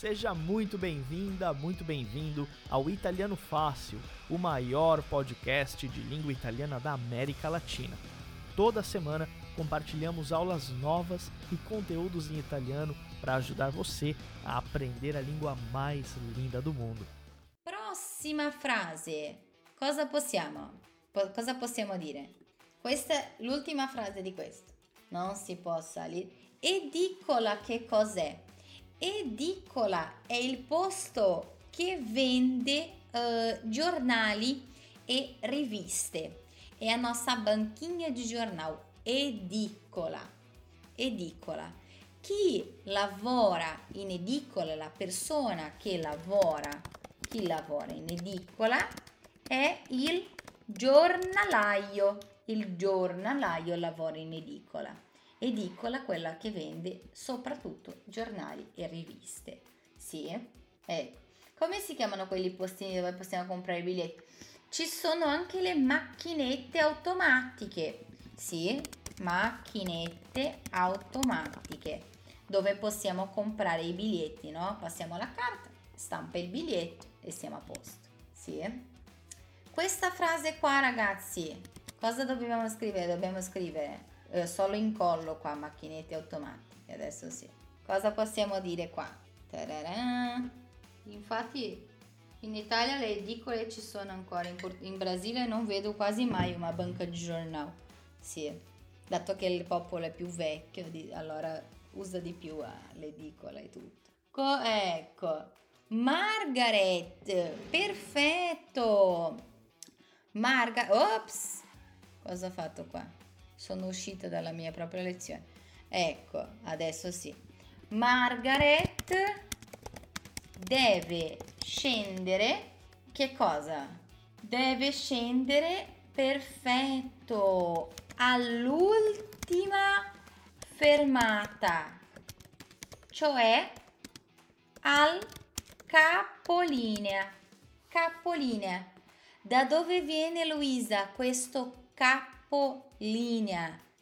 Seja muito bem-vinda, muito bem-vindo ao Italiano Fácil, o maior podcast de língua italiana da América Latina. Toda semana compartilhamos aulas novas e conteúdos em italiano para ajudar você a aprender a língua mais linda do mundo. Prossima frase. Cosa possiamo? Po- cosa possiamo dire? Questa è l'ultima frase di questo. Non si può salire. Edicola che cos'è? Edicola è il posto che vende eh, giornali e riviste. È a nossa banquinha de jornal. Edicola. Edicola. Chi lavora in edicola, la persona che lavora, chi lavora in edicola è il giornalaio. Il giornalaio lavora in edicola. Edicola quella che vende soprattutto giornali e riviste. Sì? Ecco. Come si chiamano quelli postini dove possiamo comprare i biglietti? Ci sono anche le macchinette automatiche. Sì, macchinette automatiche dove possiamo comprare i biglietti, no? Passiamo la carta, stampa il biglietto e siamo a posto. Sì? Questa frase qua, ragazzi, cosa dobbiamo scrivere? Dobbiamo scrivere eh, solo incollo qua, macchinette automatiche. Adesso sì. Cosa possiamo dire qua? Tararà. Infatti in Italia le edicole ci sono ancora, in, in Brasile non vedo quasi mai una banca di giornale. Sì, dato che il popolo è più vecchio, di- allora usa di più eh, l'edicola e tutto. Co- ecco, Margaret, perfetto! Marga, ops! Cosa ho fatto qua? Sono uscita dalla mia propria lezione. Ecco, adesso sì. Margaret deve scendere. Che cosa? Deve scendere perfetto all'ultima fermata, cioè al capolinea. Capolinea. Da dove viene Luisa questo capolinea?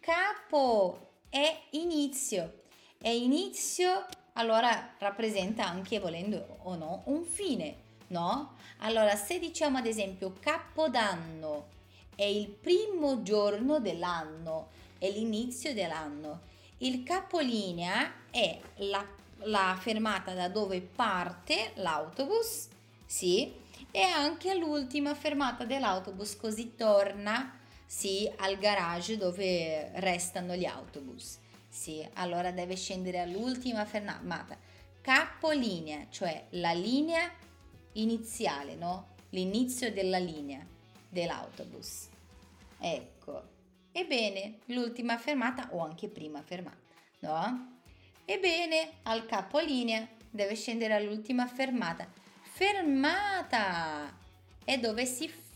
Capo è inizio. È inizio, allora rappresenta anche volendo o no un fine, no? Allora, se diciamo ad esempio Capodanno è il primo giorno dell'anno, è l'inizio dell'anno. Il capolinea è la, la fermata da dove parte l'autobus, sì, e anche l'ultima fermata dell'autobus, così torna, sì, al garage dove restano gli autobus. Sì, allora deve scendere all'ultima fermata. Capolinea, cioè la linea iniziale, no? L'inizio della linea dell'autobus. Ecco. Ebbene, l'ultima fermata o anche prima fermata, no? Ebbene, al capolinea deve scendere all'ultima fermata. Fermata è dove si ferma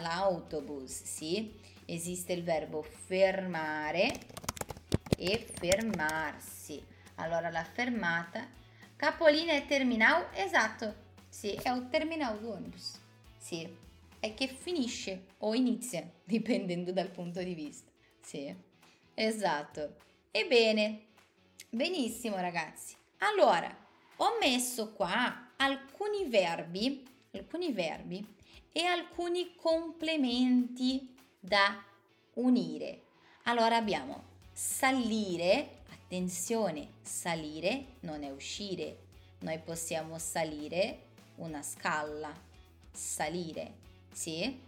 l'autobus, sì? Esiste il verbo fermare e fermarsi. Allora la fermata, capolinea e terminal, esatto, sì, è un terminal di ônibus, sì, è che finisce o inizia, dipendendo dal punto di vista, sì, esatto. Ebbene, benissimo ragazzi, allora ho messo qua alcuni verbi, alcuni verbi e alcuni complementi da unire. Allora abbiamo salire, attenzione, salire non è uscire. Noi possiamo salire una scala, salire, sì?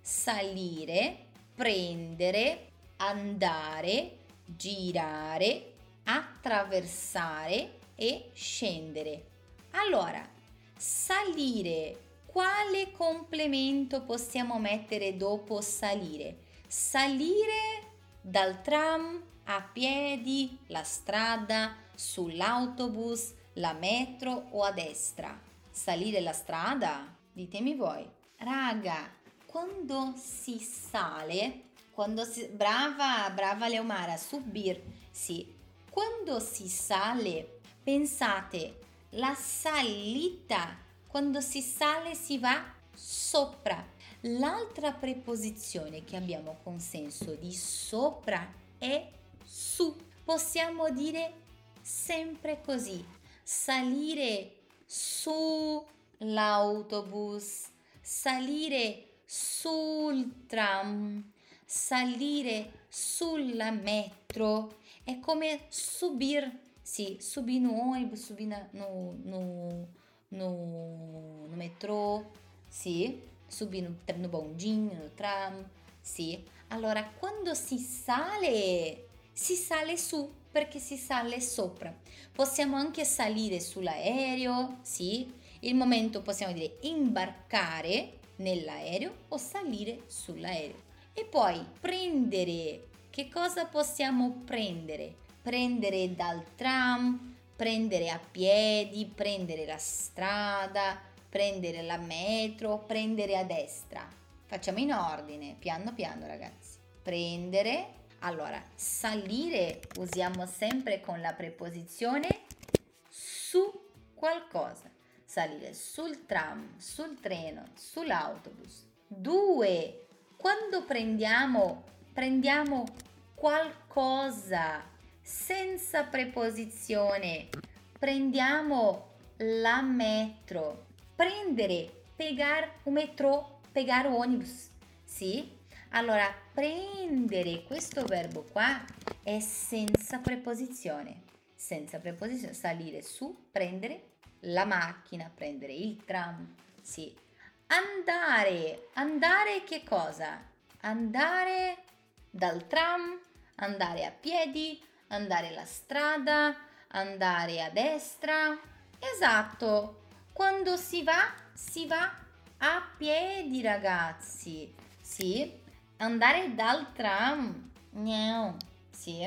Salire, prendere, andare, girare, attraversare e scendere. Allora, salire, quale complemento possiamo mettere dopo salire? Salire dal tram a piedi, la strada, sull'autobus, la metro o a destra. Salire la strada? Ditemi voi. Raga, quando si sale, quando si... Brava, brava Leomara, subir, sì. Quando si sale, pensate, la salita, quando si sale si va sopra. L'altra preposizione che abbiamo con senso di sopra è su. Possiamo dire sempre così. salire sull'autobus, salire sul tram, salire sulla metro. È come subir, sì, subir no ônibus, subir no, no, no, no metrô, sì, subir no, no bondinho, no tram, sì. Allora, quando si sale, si sale su perché si sale sopra. Possiamo anche salire sull'aereo, sì. Il momento possiamo dire imbarcare nell'aereo o salire sull'aereo. E poi prendere. Che cosa possiamo prendere? Prendere dal tram, prendere a piedi, prendere la strada, prendere la metro, prendere a destra. Facciamo in ordine, piano piano ragazzi. Prendere, allora salire usiamo sempre con la preposizione su qualcosa. Salire sul tram, sul treno, sull'autobus. Due, quando prendiamo, prendiamo qualcosa senza preposizione, prendiamo la metro. Prendere, pegar o metrô pegar o ônibus, sì? Allora, prendere questo verbo qua è senza preposizione. Senza preposizione, salire su, prendere la macchina, prendere il tram, sì. Andare, andare che cosa? Andare dal tram, andare a piedi, andare la strada, andare a destra. Esatto, quando si va, si va a piedi ragazzi, sì, andare dal tram, no, sì,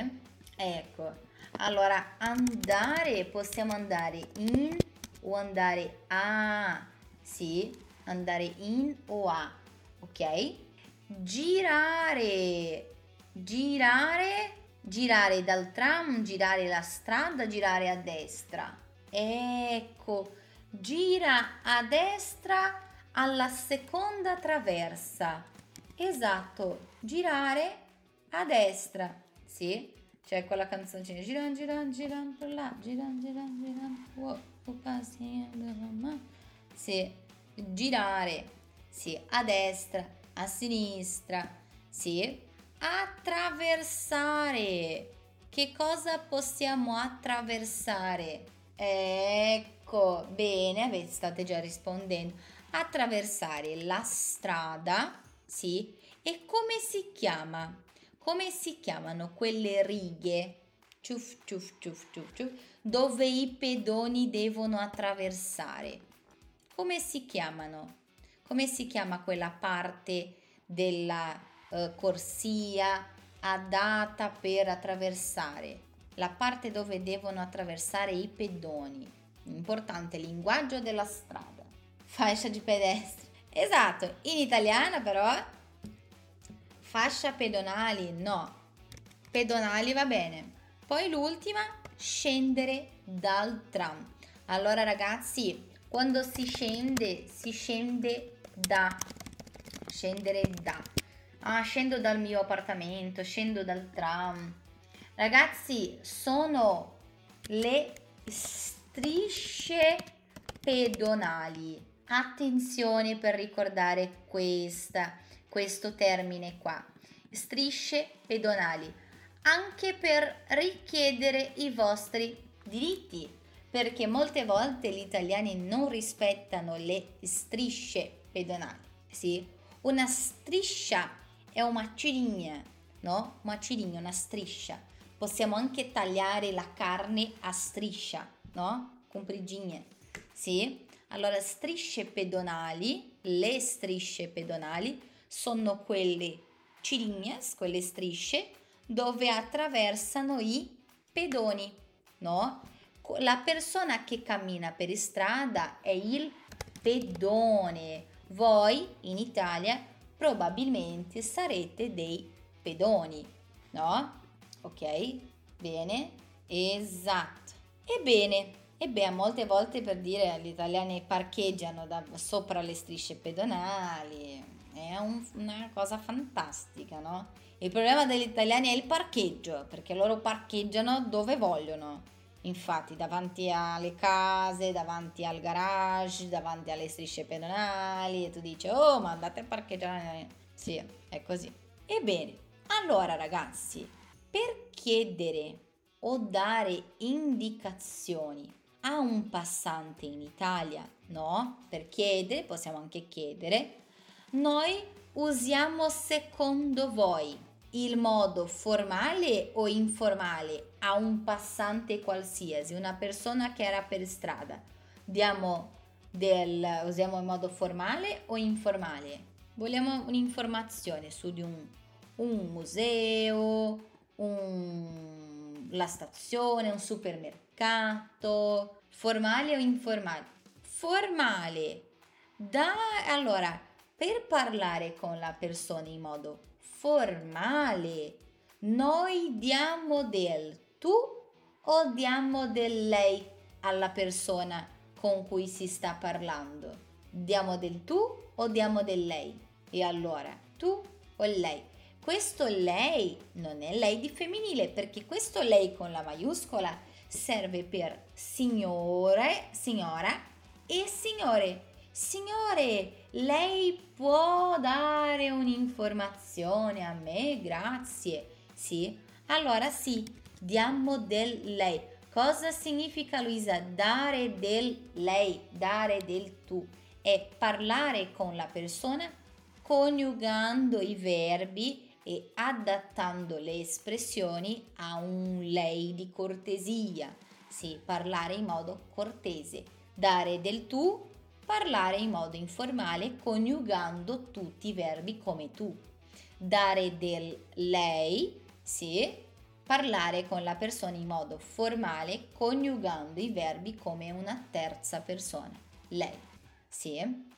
ecco, allora andare, possiamo andare in o andare a, sì, andare in o a, ok? Girare, girare, girare dal tram, girare la strada, girare a destra, ecco, gira a destra, alla seconda traversa. Esatto, girare a destra. Sì, c'è quella canzoncina. Giran, giran, giran per là, giran, giran, giran. Wow, sì, girare. Sì, a destra, a sinistra. Sì, attraversare. Che cosa possiamo attraversare? Ecco, bene, state già rispondendo attraversare la strada, sì, e come si chiama? Come si chiamano quelle righe? Ciuf, ciuf, ciuf, ciuf, ciuf, dove i pedoni devono attraversare. Come si chiamano? Come si chiama quella parte della eh, corsia adatta per attraversare? La parte dove devono attraversare i pedoni. Importante linguaggio della strada fascia di pedestre. Esatto, in italiano però fascia pedonali no. Pedonali va bene. Poi l'ultima, scendere dal tram. Allora ragazzi, quando si scende, si scende da. Scendere da. Ah, scendo dal mio appartamento, scendo dal tram. Ragazzi, sono le strisce pedonali Attenzione per ricordare questa, questo termine qua. Strisce pedonali. Anche per richiedere i vostri diritti, perché molte volte gli italiani non rispettano le strisce pedonali. Sì? Una striscia è una cirinha, no? Una cirinha, una striscia. Possiamo anche tagliare la carne a striscia, no? Con prigigne. Sì? Allora, strisce pedonali, le strisce pedonali sono quelle cilignas, quelle strisce dove attraversano i pedoni, no? La persona che cammina per strada è il pedone. Voi in Italia probabilmente sarete dei pedoni, no? Ok? Bene? Esatto. Ebbene, e beh, molte volte per dire gli italiani parcheggiano da, sopra le strisce pedonali, è un, una cosa fantastica, no? Il problema degli italiani è il parcheggio, perché loro parcheggiano dove vogliono. Infatti, davanti alle case, davanti al garage, davanti alle strisce pedonali, e tu dici, oh, ma andate a parcheggiare. Sì, è così. Ebbene, allora ragazzi, per chiedere o dare indicazioni a un passante in Italia, no? Per chiedere, possiamo anche chiedere, noi usiamo secondo voi il modo formale o informale a un passante qualsiasi, una persona che era per strada. Diamo del, usiamo il modo formale o informale? Vogliamo un'informazione su di un, un museo, un, la stazione, un supermercato, formale o informale? Formale. Da, allora, per parlare con la persona in modo formale. Noi diamo del tu o diamo del lei alla persona con cui si sta parlando? Diamo del tu o diamo del lei? E allora, tu o lei? Questo lei non è lei di femminile perché questo lei con la maiuscola serve per signore, signora e signore. Signore, lei può dare un'informazione a me? Grazie. Sì? Allora sì, diamo del lei. Cosa significa Luisa? Dare del lei, dare del tu. È parlare con la persona coniugando i verbi e adattando le espressioni a un lei di cortesia. Sì, parlare in modo cortese. Dare del tu parlare in modo informale coniugando tutti i verbi come tu. Dare del lei, sì, parlare con la persona in modo formale coniugando i verbi come una terza persona, lei, sì.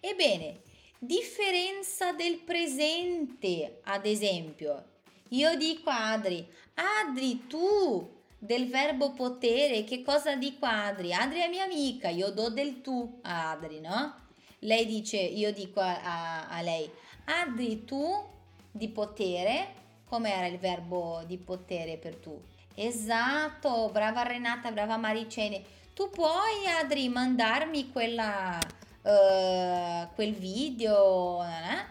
Ebbene, differenza del presente, ad esempio, io dico a Adri, Adri tu del verbo potere, che cosa dico a Adri? Adri è mia amica, io do del tu a Adri, no? Lei dice, io dico a, a, a lei, Adri tu di potere, com'era il verbo di potere per tu? Esatto, brava Renata, brava Maricene. Tu puoi, Adri, mandarmi quella, uh, quel video? Eh?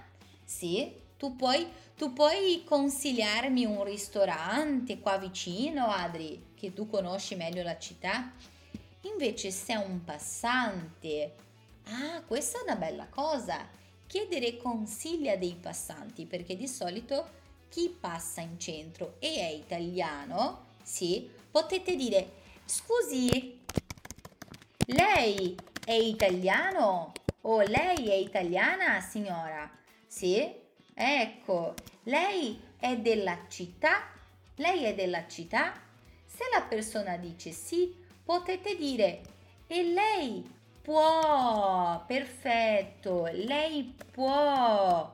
Sì, tu puoi tu puoi consigliarmi un ristorante qua vicino, Adri, che tu conosci meglio la città? Invece se è un passante, ah, questa è una bella cosa. Chiedere consigli a dei passanti, perché di solito chi passa in centro e è italiano, sì, potete dire, scusi, lei è italiano o lei è italiana, signora? Sì? Ecco, lei è della città? Lei è della città? Se la persona dice sì, potete dire e lei può, perfetto, lei può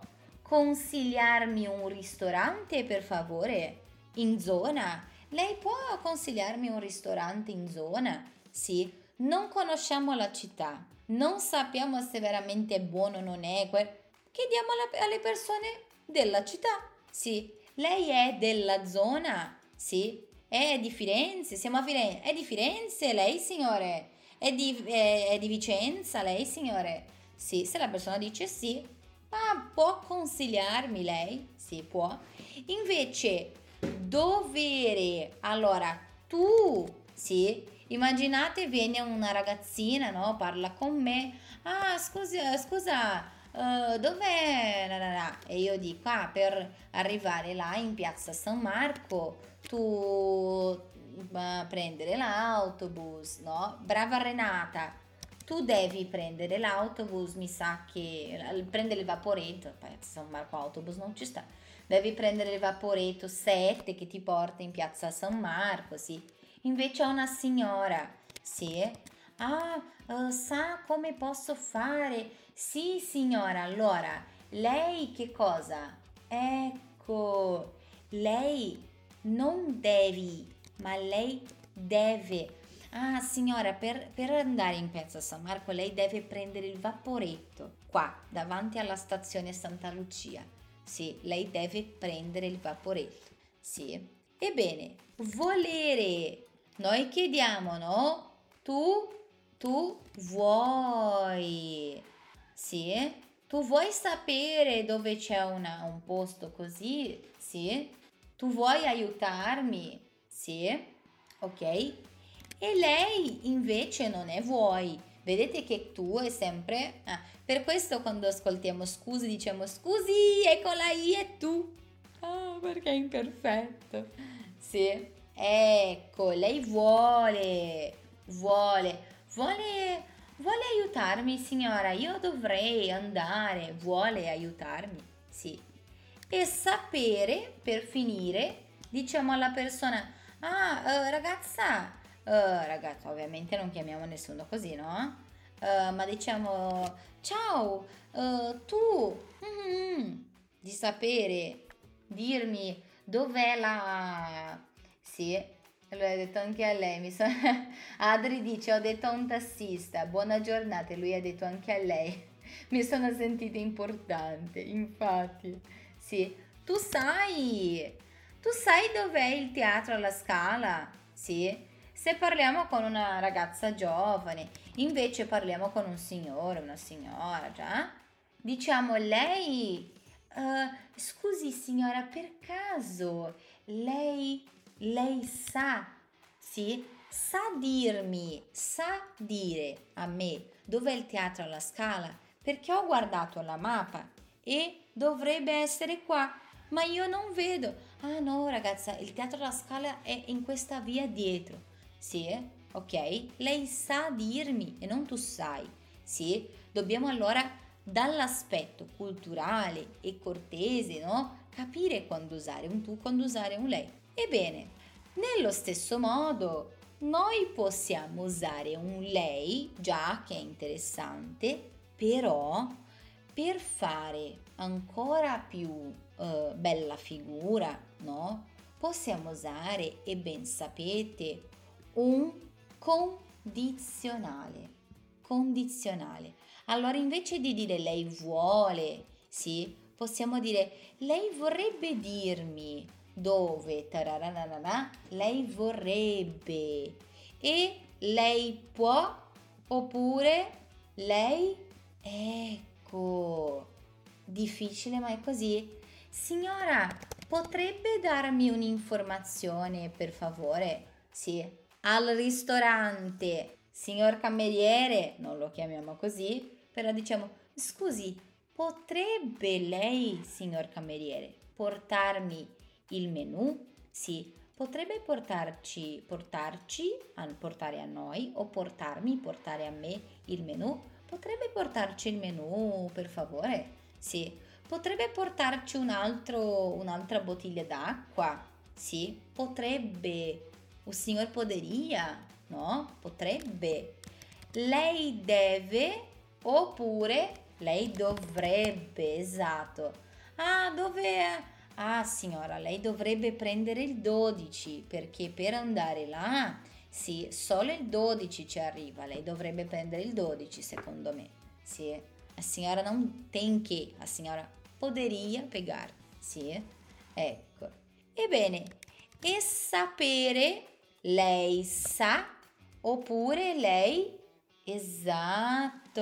consigliarmi un ristorante per favore in zona? Lei può consigliarmi un ristorante in zona? Sì, non conosciamo la città, non sappiamo se veramente è buono o non è. Chiediamo alle persone della città. Sì, lei è della zona. Sì, è di Firenze. Siamo a Firenze. È di Firenze lei, signore? È di, è, è di Vicenza lei, signore? Sì, se la persona dice sì, ma può consigliarmi lei? Sì, può. Invece, dovere. Allora, tu, sì, immaginate viene una ragazzina, no? Parla con me. Ah, scusa, scusa, uh, dov'è? E io dico, ah, per arrivare là in piazza San Marco, tu uh, prendere l'autobus, no? Brava Renata, tu devi prendere l'autobus, mi sa che prendere il vaporetto, San Marco autobus non ci sta, devi prendere il vaporetto 7 che ti porta in piazza San Marco, sì. Invece ho una signora, sì, ah, uh, sa come posso fare sì, signora, allora, lei che cosa? Ecco, lei non devi, ma lei deve. Ah, signora, per, per andare in Piazza San Marco lei deve prendere il vaporetto qua, davanti alla stazione Santa Lucia. Sì, lei deve prendere il vaporetto. Sì. Ebbene, volere. noi chiediamo, no? Tu, tu vuoi, sì? Tu vuoi sapere dove c'è una, un posto così? Sì? Tu vuoi aiutarmi? Sì? Ok? E lei invece non è vuoi. Vedete che tu è sempre... Ah, per questo quando ascoltiamo scusi diciamo scusi, eccola io e tu. Ah, perché è imperfetto. Sì. Ecco, lei vuole, vuole, vuole Vuole aiutarmi, signora? Io dovrei andare. Vuole aiutarmi? Sì. E sapere, per finire, diciamo alla persona, ah, uh, ragazza, uh, ragazza, ovviamente non chiamiamo nessuno così, no? Uh, ma diciamo, ciao, tu, mm-hmm, di sapere, dirmi dov'è la... Sì, L'ho detto anche a lei. So... Adri dice: Ho detto a un tassista, buona giornata. E lui ha detto anche a lei. Mi sono sentita importante, infatti. Sì, tu sai, tu sai dov'è il teatro alla Scala? Sì. Se parliamo con una ragazza giovane, invece parliamo con un signore, una signora, già? Diciamo lei, uh, scusi signora, per caso lei lei sa, sì, sa dirmi, sa dire a me dov'è il teatro alla Scala, perché ho guardato la mappa e dovrebbe essere qua, ma io non vedo. Ah no, ragazza, il teatro alla Scala è in questa via dietro. Sì, ok? Lei sa dirmi e non tu sai. Sì, dobbiamo allora dall'aspetto culturale e cortese, no? Capire quando usare un tu, quando usare un lei. Ebbene, nello stesso modo, noi possiamo usare un lei, già che è interessante, però per fare ancora più uh, bella figura, no? Possiamo usare, e ben sapete, un condizionale. Condizionale. Allora invece di dire lei vuole, sì, possiamo dire lei vorrebbe dirmi dove tararanana, lei vorrebbe e lei può oppure lei ecco difficile ma è così signora potrebbe darmi un'informazione per favore sì al ristorante signor cameriere non lo chiamiamo così però diciamo scusi potrebbe lei signor cameriere portarmi il menù? Sì, potrebbe portarci, portarci, portare a noi o portarmi, portare a me il menù? Potrebbe portarci il menù, per favore? Sì. Potrebbe portarci un altro, un'altra bottiglia d'acqua? Sì. Potrebbe. Un signor poderia? No? Potrebbe. Lei deve oppure lei dovrebbe, esatto. Ah, dove Ah signora, lei dovrebbe prendere il 12 perché per andare là, sì, solo il 12 ci arriva, lei dovrebbe prendere il 12 secondo me. Sì, la signora non tem che, la signora poderia pegar, sì, ecco. Ebbene, e sapere, lei sa oppure lei, esatto.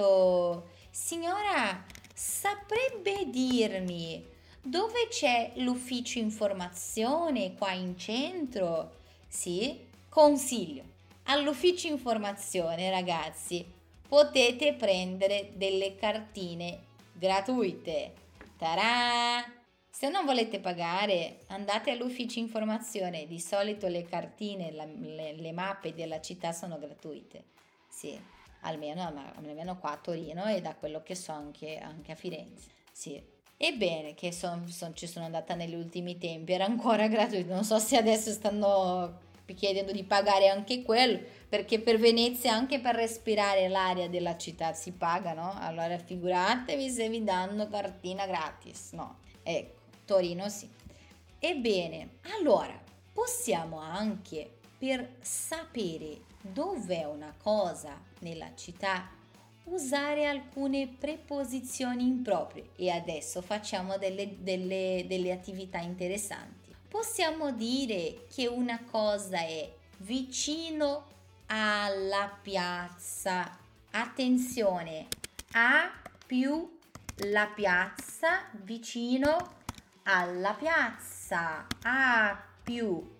Signora, saprebbe dirmi dove c'è l'ufficio informazione qua in centro? Sì, consiglio. All'ufficio informazione, ragazzi, potete prendere delle cartine gratuite. Tarà! Se non volete pagare, andate all'ufficio informazione. Di solito le cartine, la, le, le, mappe della città sono gratuite. Sì, almeno, almeno qua a Torino e da quello che so anche, anche a Firenze. Sì. Ebbene, che son, son, ci sono andata negli ultimi tempi, era ancora gratuito, non so se adesso stanno chiedendo di pagare anche quello, perché per Venezia anche per respirare l'aria della città si paga, no? Allora figuratevi se vi danno cartina gratis, no? Ecco, Torino sì. Ebbene, allora possiamo anche per sapere dov'è una cosa nella città usare alcune preposizioni improprie e adesso facciamo delle, delle, delle attività interessanti. Possiamo dire che una cosa è vicino alla piazza. Attenzione, a più la piazza vicino alla piazza. A più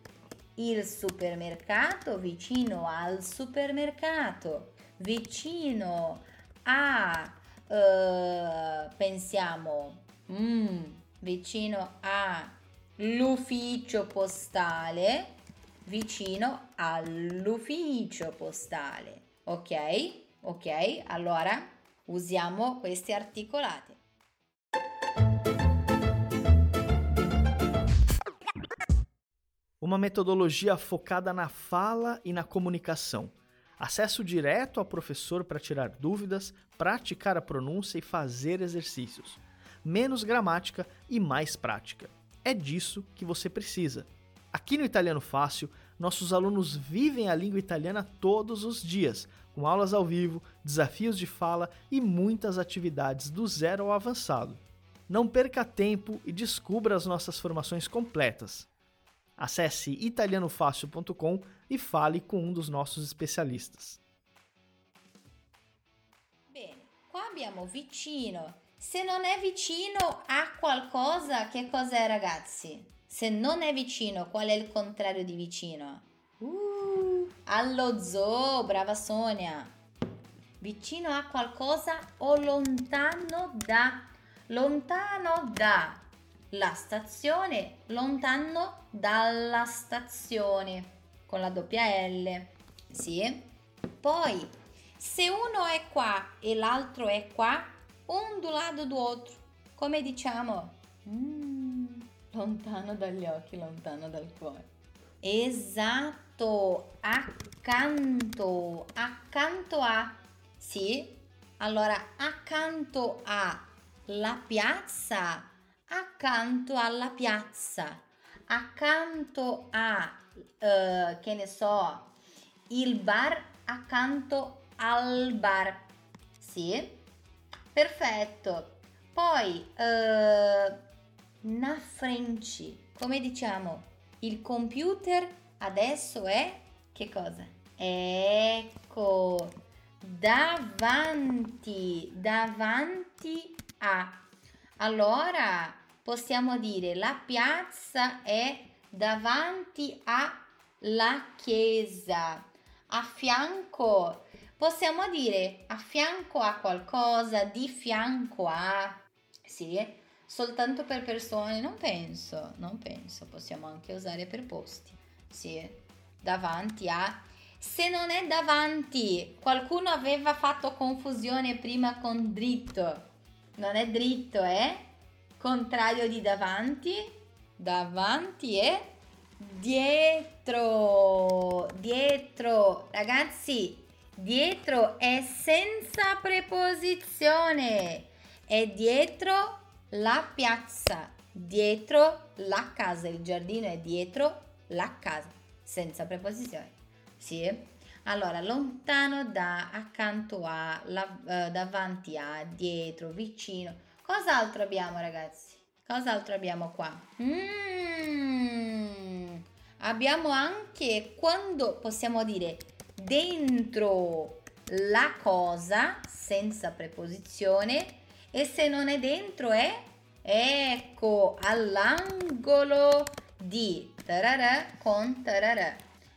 il supermercato vicino al supermercato. Vicino a, uh, pensiamo, mm, vicino all'ufficio postale vicino all'ufficio postale. Ok? Ok? Allora usiamo questi articolati. Uma metodologia focada na fala e na comunicação. Acesso direto ao professor para tirar dúvidas, praticar a pronúncia e fazer exercícios. Menos gramática e mais prática. É disso que você precisa. Aqui no Italiano Fácil, nossos alunos vivem a língua italiana todos os dias, com aulas ao vivo, desafios de fala e muitas atividades do zero ao avançado. Não perca tempo e descubra as nossas formações completas. Acesse italianofácil.com e fale com um dos nossos especialistas. Bene, qua abbiamo vicino. Se non è vicino a qualcosa, che cos'è ragazzi? Se non è vicino, qual è il contrario di vicino? Uh, allo zoo, brava Sonia. Vicino a qualcosa o lontano da. Lontano da la stazione, lontano dalla stazione con la doppia L. Sì. Poi, se uno è qua e l'altro è qua, un do lado do outro, come diciamo? Mm. Lontano dagli occhi, lontano dal cuore. Esatto, accanto, accanto a. Sì, allora accanto a la piazza, accanto alla piazza, accanto a, uh, che ne so, il bar accanto al bar. Sì, perfetto. Poi, uh, na frente. Come diciamo, il computer adesso è che cosa? Ecco, davanti, davanti a. Allora possiamo dire la piazza è davanti alla chiesa. A fianco, possiamo dire a fianco a qualcosa, di fianco a. Sì, soltanto per persone, non penso, non penso, possiamo anche usare per posti. Sì, davanti a se non è davanti, qualcuno aveva fatto confusione prima con dritto. Non è dritto, è contrario di davanti. Davanti è dietro. Dietro, ragazzi, dietro è senza preposizione. È dietro la piazza, dietro la casa, il giardino è dietro la casa, senza preposizione. Sì? Allora, lontano da, accanto a, la, uh, davanti a, dietro, vicino. Cos'altro abbiamo ragazzi? Cos'altro abbiamo qua? Mm, abbiamo anche quando possiamo dire dentro la cosa senza preposizione e se non è dentro è ecco all'angolo di tararà con tararà.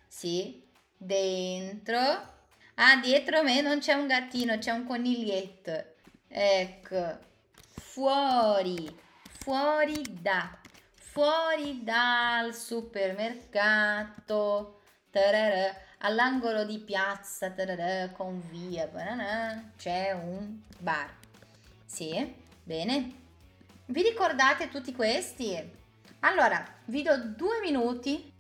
Sì, dentro. Ah, dietro me non c'è un gattino, c'è un coniglietto. Ecco, fuori, fuori da, fuori dal supermercato. Tararà, all'angolo di piazza tararà, con via, c'è un bar. Sì, bene. Vi ricordate tutti questi? Allora, vi do due minuti.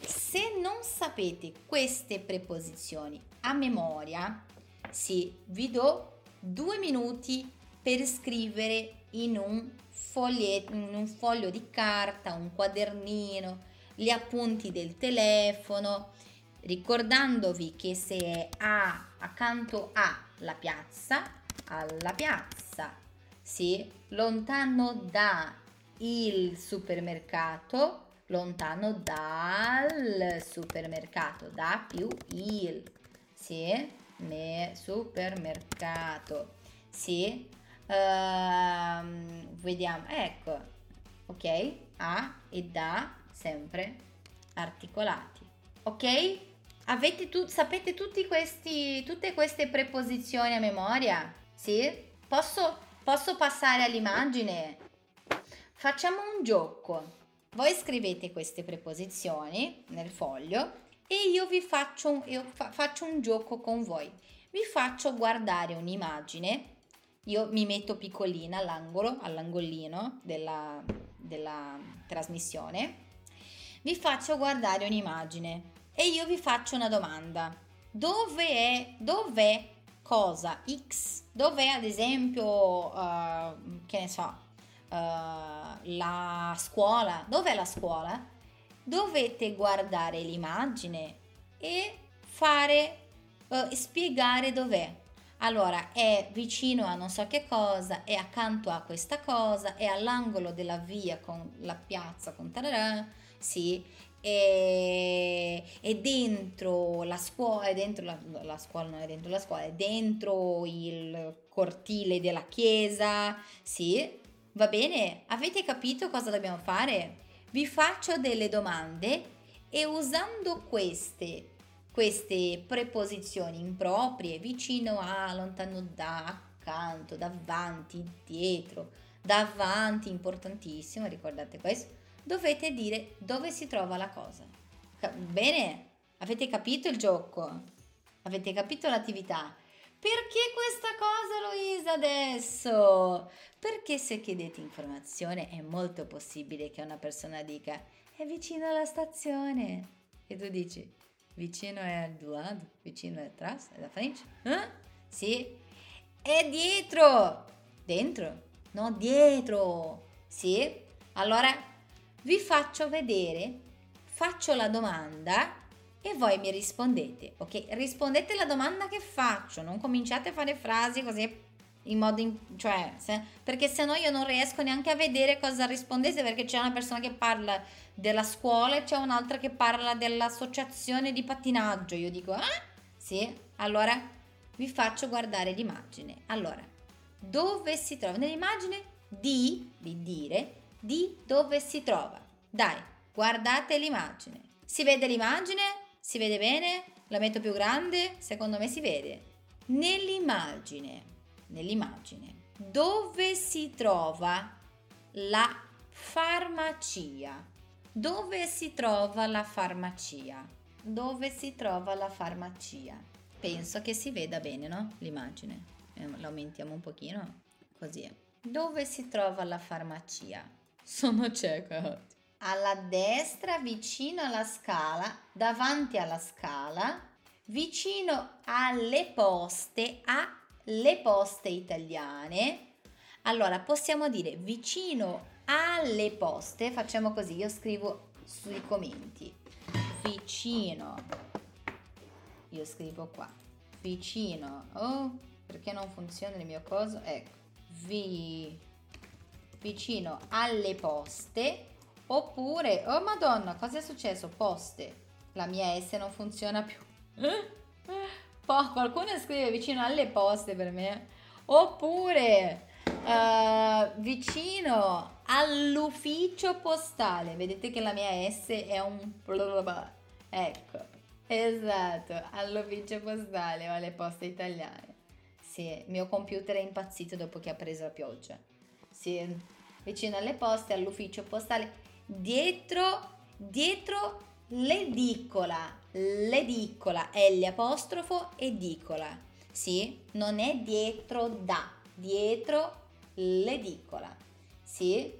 Se non sapete queste preposizioni a memoria, sì, vi do due minuti per scrivere in un, foglietto, in un foglio di carta, un quadernino, gli appunti del telefono, ricordandovi che se è a accanto a la piazza, alla piazza, sì, lontano da il supermercato, lontano dal supermercato, da più il, sì, me, supermercato, sì, uh, vediamo, ecco, ok, a e da sempre articolati, ok? Avete tu, sapete tutti questi, tutte queste preposizioni a memoria? Sì? Posso, posso passare all'immagine? Facciamo un gioco. Voi scrivete queste preposizioni nel foglio e io vi faccio io fa, faccio un gioco con voi. Vi faccio guardare un'immagine. Io mi metto piccolina all'angolo, all'angolino della, della trasmissione. Vi faccio guardare un'immagine e io vi faccio una domanda. Dove è, dov'è cosa X? Dov'è ad esempio, uh, che ne so, uh, la scuola? Dov'è la scuola? Dovete guardare l'immagine e fare, uh, spiegare dov'è. Allora, è vicino a non so che cosa, è accanto a questa cosa, è all'angolo della via con la piazza con tararà, sì, è, è dentro la scuola, è dentro la, la scuola, non è dentro la scuola, è dentro il cortile della chiesa, sì, va bene? Avete capito cosa dobbiamo fare? Vi faccio delle domande e usando queste, queste preposizioni improprie, vicino a, lontano da, accanto, davanti, dietro, davanti, importantissimo, ricordate questo, dovete dire dove si trova la cosa. Bene? Avete capito il gioco? Avete capito l'attività? Perché questa cosa, Luisa, adesso? Perché se chiedete informazione è molto possibile che una persona dica è vicino alla stazione e tu dici vicino è al lato, vicino è atrás, è da frente? Eh? Sì, è dietro, dentro, no dietro, sì. Allora vi faccio vedere, faccio la domanda e voi mi rispondete, ok? Rispondete alla domanda che faccio, non cominciate a fare frasi così in modo, in, cioè, se, perché se no io non riesco neanche a vedere cosa rispondete perché c'è una persona che parla della scuola e c'è un'altra che parla dell'associazione di pattinaggio. Io dico, ah, sì, allora vi faccio guardare l'immagine. Allora, dove si trova nell'immagine? Di, di dire, di dove si trova. Dai, guardate l'immagine. Si vede l'immagine? Si vede bene? La metto più grande? Secondo me si vede. Nell'immagine, nell'immagine, dove si trova la farmacia? Dove si trova la farmacia? Dove si trova la farmacia? Penso che si veda bene, no? L'immagine. Eh, lo aumentiamo un pochino, così. Dove si trova la farmacia? Sono cieca. Alla destra, vicino alla scala, davanti alla scala, vicino alle poste, alle poste italiane. Allora, possiamo dire vicino alle poste, facciamo così, io scrivo sui commenti. Vicino. Io scrivo qua. Vicino. Oh, perché non funziona il mio coso? Ecco. Vi vicino alle poste oppure, oh madonna, cosa è successo? Poste. La mia S non funziona più. Poi qualcuno scrive vicino alle poste per me. Oppure uh, vicino all'ufficio postale. Vedete che la mia S è un... Ecco, esatto, all'ufficio postale o alle poste italiane. Sì, mio computer è impazzito dopo che ha preso la pioggia. Sì, vicino alle poste, all'ufficio postale, dietro, dietro l'edicola, l'edicola, L apostrofo, edicola, sì? Non è dietro da, dietro l'edicola, sì?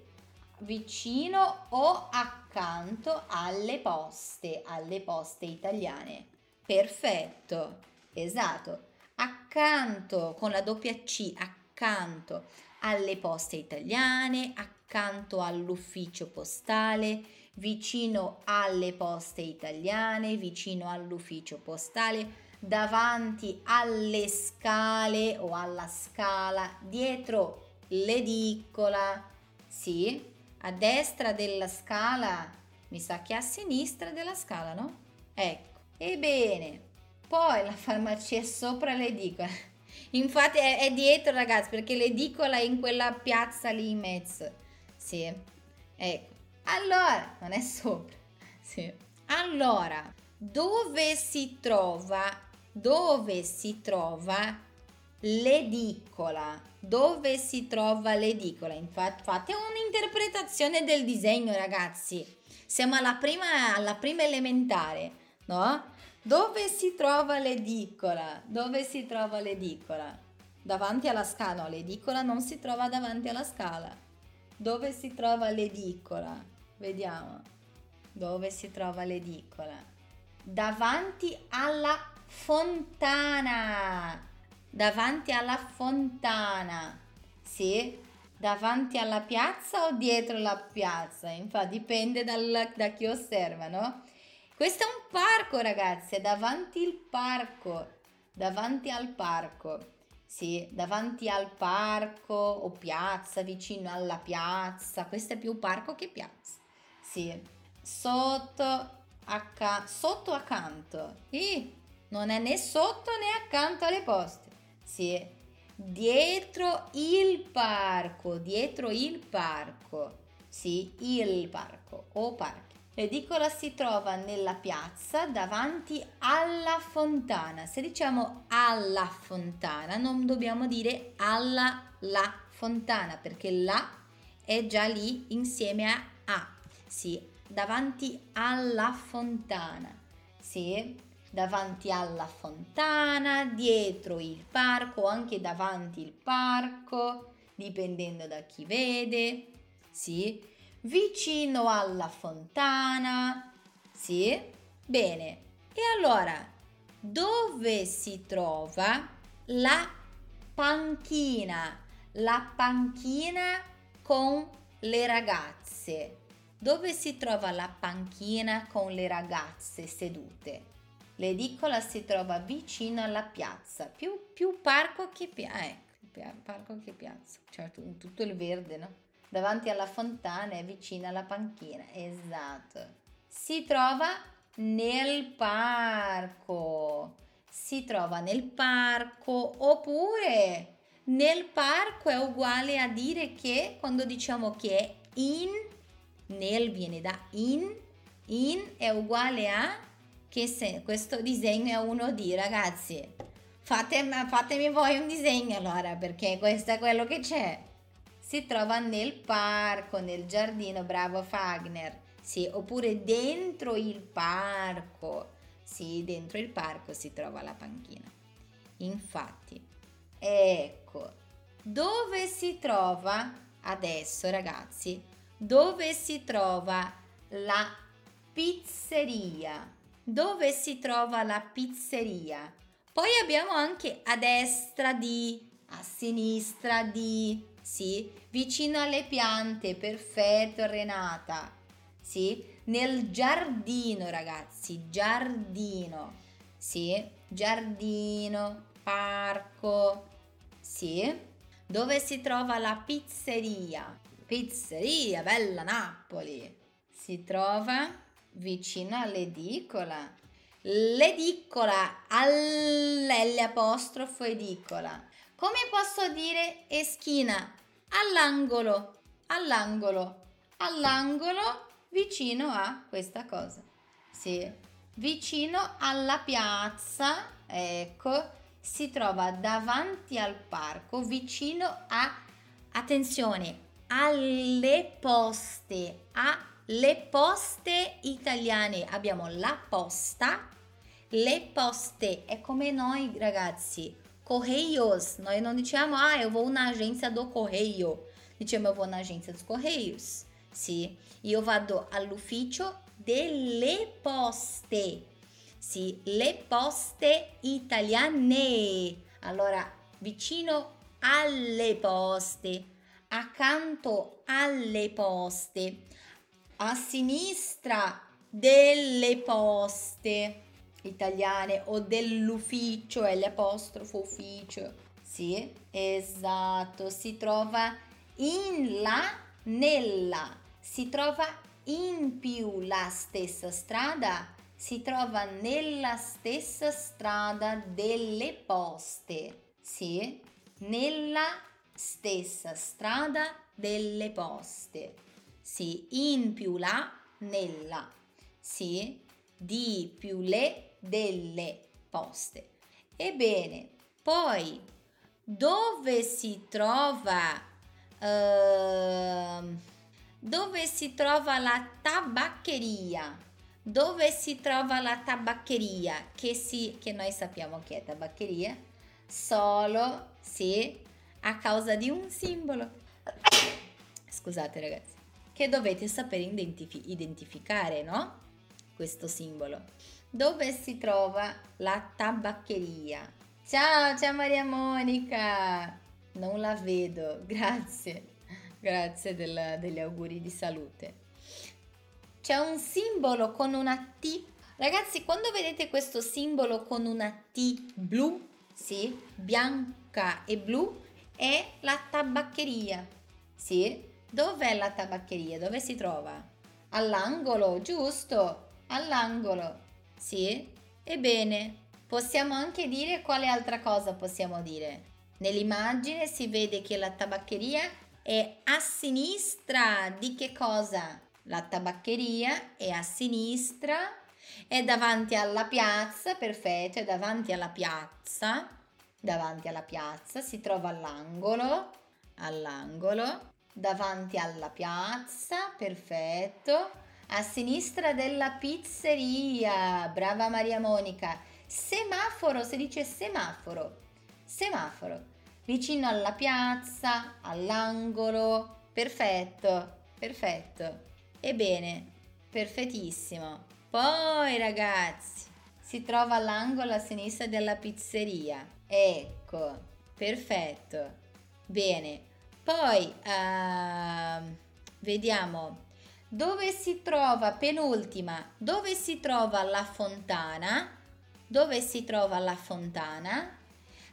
Vicino o accanto alle poste, alle poste italiane. Perfetto, esatto. Accanto con la doppia C, accanto alle poste italiane, accanto all'ufficio postale, vicino alle poste italiane, vicino all'ufficio postale, davanti alle scale o alla scala, dietro l'edicola, sì, a destra della scala Mi sa che a sinistra della scala, no? Ecco. Ebbene, poi la farmacia è sopra l'edicola. Infatti è, è dietro, ragazzi, perché l'edicola è in quella piazza lì in mezzo. Sì. Ecco. Allora, non è sopra. Sì. Allora, dove si trova, dove si trova l'edicola? Dove si trova l'edicola? Infatti, fate un'interpretazione del disegno, ragazzi. Siamo alla prima, alla prima elementare, no? Dove si trova l'edicola? Dove si trova l'edicola? Davanti alla scala. No, l'edicola non si trova davanti alla scala. Dove si trova l'edicola? Vediamo dove si trova l'edicola. Davanti alla fontana. Davanti alla fontana. Sì, davanti alla piazza o dietro la piazza? Infatti dipende dal, da chi osserva, no? Questo è un parco, ragazzi, è davanti al parco. Davanti al parco. Sì, davanti al parco o piazza, vicino alla piazza. Questo è più parco che piazza. Sì sotto, acca- sotto accanto. I, non è né sotto né accanto alle poste. Sì, dietro il parco, dietro il parco. Sì, il parco o parchi. L'edicola si trova nella piazza davanti alla fontana. Se diciamo alla fontana, non dobbiamo dire alla la fontana perché la è già lì insieme a a. Sì, davanti alla fontana. Sì, davanti alla fontana, dietro il parco, anche davanti il parco, dipendendo da chi vede. Sì, vicino alla fontana. Sì, bene. E allora, dove si trova la panchina? La panchina con le ragazze. Dove si trova la panchina con le ragazze sedute? L'edicola si trova vicino alla piazza, più, più parco che piazza. Eh, parco che piazza, certo, tutto il verde, no? Davanti alla fontana è vicino alla panchina, esatto. Si trova nel parco. Si trova nel parco oppure nel parco è uguale a dire che quando diciamo che è in nel viene da in, in è uguale a che se questo disegno è uno di ragazzi. Fate, fatemi voi un disegno allora perché questo è quello che c'è. Si trova nel parco, nel giardino, bravo Fagner. Sì, oppure dentro il parco. Sì, dentro il parco si trova la panchina. Infatti, ecco, dove si trova adesso ragazzi? Dove si trova la pizzeria. Dove si trova la pizzeria? Poi abbiamo anche a destra di, a sinistra di, sì, vicino alle piante, perfetto Renata. Sì, nel giardino ragazzi, giardino. Sì, giardino, parco. Sì, dove si trova la pizzeria? Pizzeria Bella Napoli si trova vicino all'edicola. L'edicola all'L apostrofo edicola. Come posso dire eschina? All'angolo, all'angolo, all'angolo vicino a questa cosa. Sì, vicino alla piazza, ecco, si trova davanti al parco, vicino a, attenzione, alle poste, alle poste italiane. Abbiamo la posta, le poste, è come noi ragazzi, Correios. Noi non diciamo, ah, eu vou na agência do correio. Diciamo, eu vou na agência dos correios. Sì, io vado all'ufficio delle poste. Sì, le poste italiane. Allora, vicino alle poste accanto alle poste, a sinistra delle poste italiane o dell'ufficio, l'apostrofo ufficio. Sì, esatto, si trova in la, nella, si trova in più la stessa strada si trova nella stessa strada delle poste. Sì, nella stessa strada delle poste. Sì, in più la, nella. Sì, di più le, delle poste. Ebbene, poi dove si trova uh, dove si trova la tabaccheria? Dove si trova la tabaccheria? Che, si, che noi sappiamo che è tabaccheria solo se a causa di un simbolo. Scusate ragazzi, che dovete sapere identifi- identificare, no? Questo simbolo. Dove si trova la tabaccheria? Ciao, ciao Maria Monica! Non la vedo, grazie, grazie del, degli auguri di salute. C'è un simbolo con una T. Ragazzi, quando vedete questo simbolo con una T blu, sì, bianca e blu, è la tabaccheria. Sì, dov'è la tabaccheria? Dove si trova? All'angolo, giusto? All'angolo. Sì? Ebbene, possiamo anche dire quale altra cosa possiamo dire? Nell'immagine si vede che la tabaccheria è a sinistra di che cosa? La tabaccheria è a sinistra, è davanti alla piazza, perfetto, è davanti alla piazza, davanti alla piazza, si trova all'angolo, all'angolo, davanti alla piazza, perfetto, a sinistra della pizzeria, brava Maria Monica, semaforo, si dice semaforo, semaforo, vicino alla piazza, all'angolo. Perfetto, perfetto. Ebbene, perfettissimo. Poi ragazzi, si trova all'angolo a sinistra della pizzeria. Ecco, perfetto. Bene, poi uh, vediamo dove si trova, penultima, dove si trova la fontana? Dove si trova la fontana?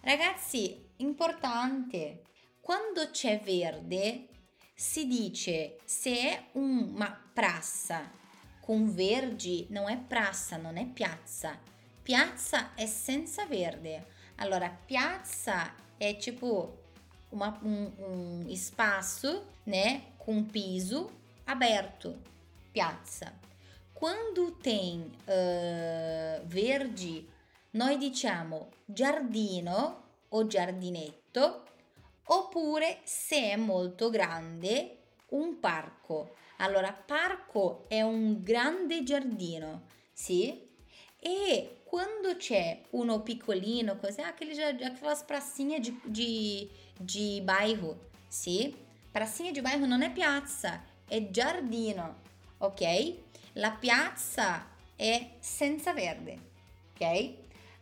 Ragazzi, importante, quando c'è verde si dice se è una prassa con vergi non è prassa, non è piazza. Piazza è senza verde. Allora, piazza è tipo uma, un, un spazio né, com piso aberto. Piazza. Quando tem uh, verde noi diciamo giardino o giardinetto oppure se è molto grande un parco. Allora, parco è un grande giardino, sì? E quando c'è uno piccolino, così, aquele, aquelas pracinhas de, de, de bairro, sì? Pracinha de bairro non è piazza, è giardino, ok? La piazza è senza verde, ok?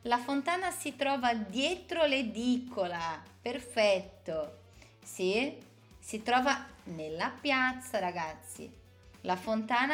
La fontana si trova dietro l'edicola. Perfetto. Sì, si trova nella piazza, ragazzi. La fontana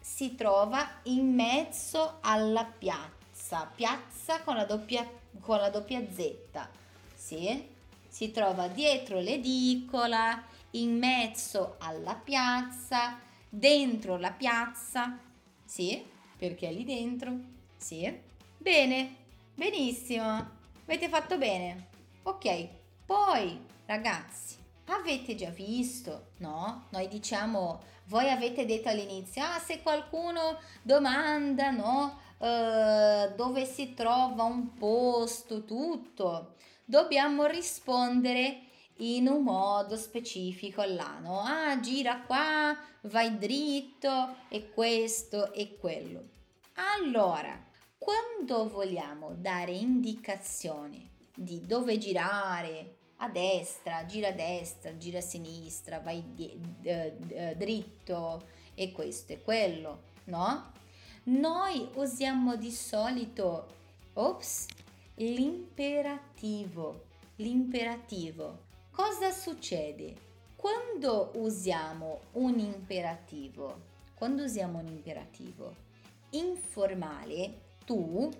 si trova in mezzo alla piazza. Piazza con la doppia, con la doppia Z. Sì, si trova dietro l'edicola, in mezzo alla piazza, dentro la piazza. Sì, perché è lì dentro. Sì. Bene, Benissimo, avete fatto bene. Ok, poi ragazzi, avete già visto, no? Noi diciamo, voi avete detto all'inizio, ah, se qualcuno domanda, no? Uh, dove si trova un posto, tutto, dobbiamo rispondere in un modo specifico là, no? Ah, gira qua, vai dritto e questo e quello. Allora, quando vogliamo dare indicazioni di dove girare, a destra, gira a destra, gira a sinistra, vai di, d- dritto e questo e quello, no? Noi usiamo di solito, ops, l'imperativo. L'imperativo. Cosa succede? Quando usiamo un imperativo, quando usiamo un imperativo informale, tu,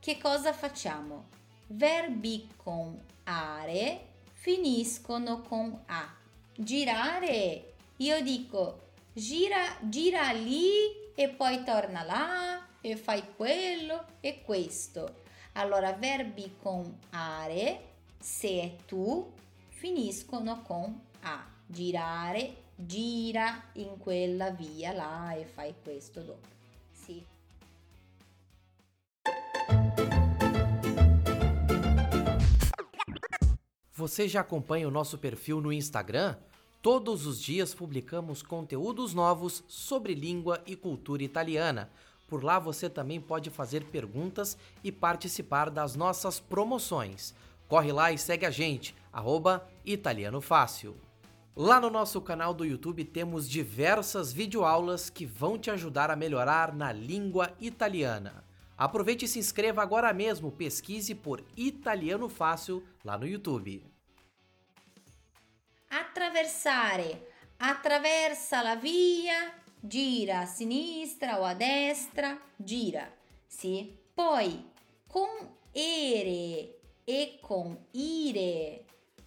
che cosa facciamo? Verbi con are finiscono con a. Girare. Io dico gira, gira lì e poi torna là e fai quello e questo. Allora, verbi con are, se è tu, finiscono con a. Girare, gira in quella via là e fai questo dopo. Sì. Você já acompanha o nosso perfil no Instagram? Todos os dias publicamos conteúdos novos sobre língua e cultura italiana. Por lá você também pode fazer perguntas e participar das nossas promoções. Corre lá e segue a gente, arroba Italiano Fácil. Lá no nosso canal do YouTube temos diversas videoaulas que vão te ajudar a melhorar na língua italiana. Aproveite e se inscreva agora mesmo, pesquise por Italiano Fácil lá no YouTube. Attraversare, attraversa la via, gira a sinistra o a destra, gira, sì? Poi con ere e con ire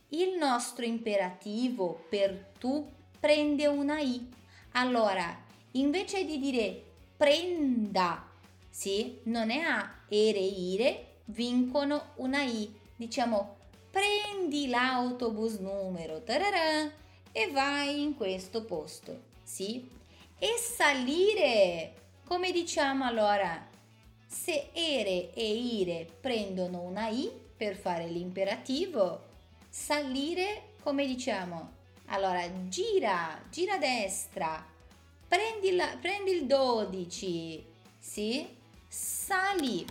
il nostro imperativo per tu prende una i. Allora, invece di dire prenda, sì, non è a ere ire, vincono una i. Diciamo prendi l'autobus numero tararà, e vai in questo posto, sì? E salire, come diciamo allora? Se ere e ire prendono una i per fare l'imperativo, salire come diciamo? Allora, gira, gira a destra, prendi, la, prendi il 12, sì? Sali,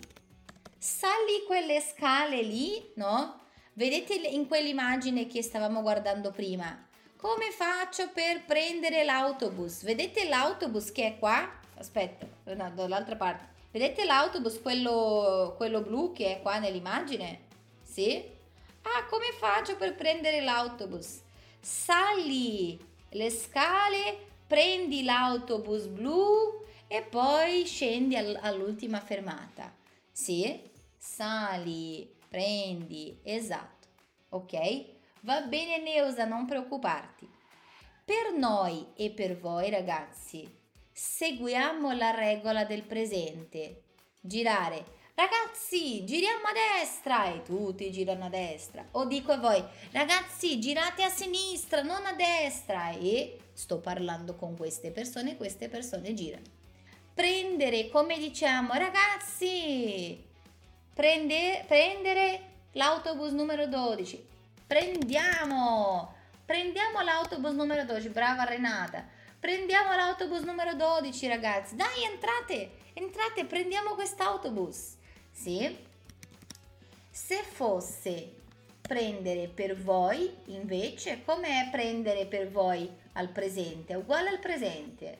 sali quelle scale lì, no? Vedete in quell'immagine che stavamo guardando prima? Come faccio per prendere l'autobus? Vedete l'autobus che è qua? Aspetta, no, dall'altra parte. Vedete l'autobus, quello, quello blu che è qua nell'immagine? Sì? Ah, come faccio per prendere l'autobus? Sali le scale, prendi l'autobus blu e poi scendi all'ultima fermata. Sì? Sali, prendi, esatto. Ok? Va bene Neusa, non preoccuparti. Per noi e per voi ragazzi, seguiamo la regola del presente. Girare ragazzi giriamo a destra e tutti girano a destra o dico a voi ragazzi girate a sinistra non a destra e sto parlando con queste persone queste persone girano prendere come diciamo ragazzi prende, prendere l'autobus numero 12 prendiamo prendiamo l'autobus numero 12 brava Renata prendiamo l'autobus numero 12 ragazzi dai entrate entrate prendiamo quest'autobus sì? Se fosse prendere per voi, invece, com'è prendere per voi al presente? Uguale al presente.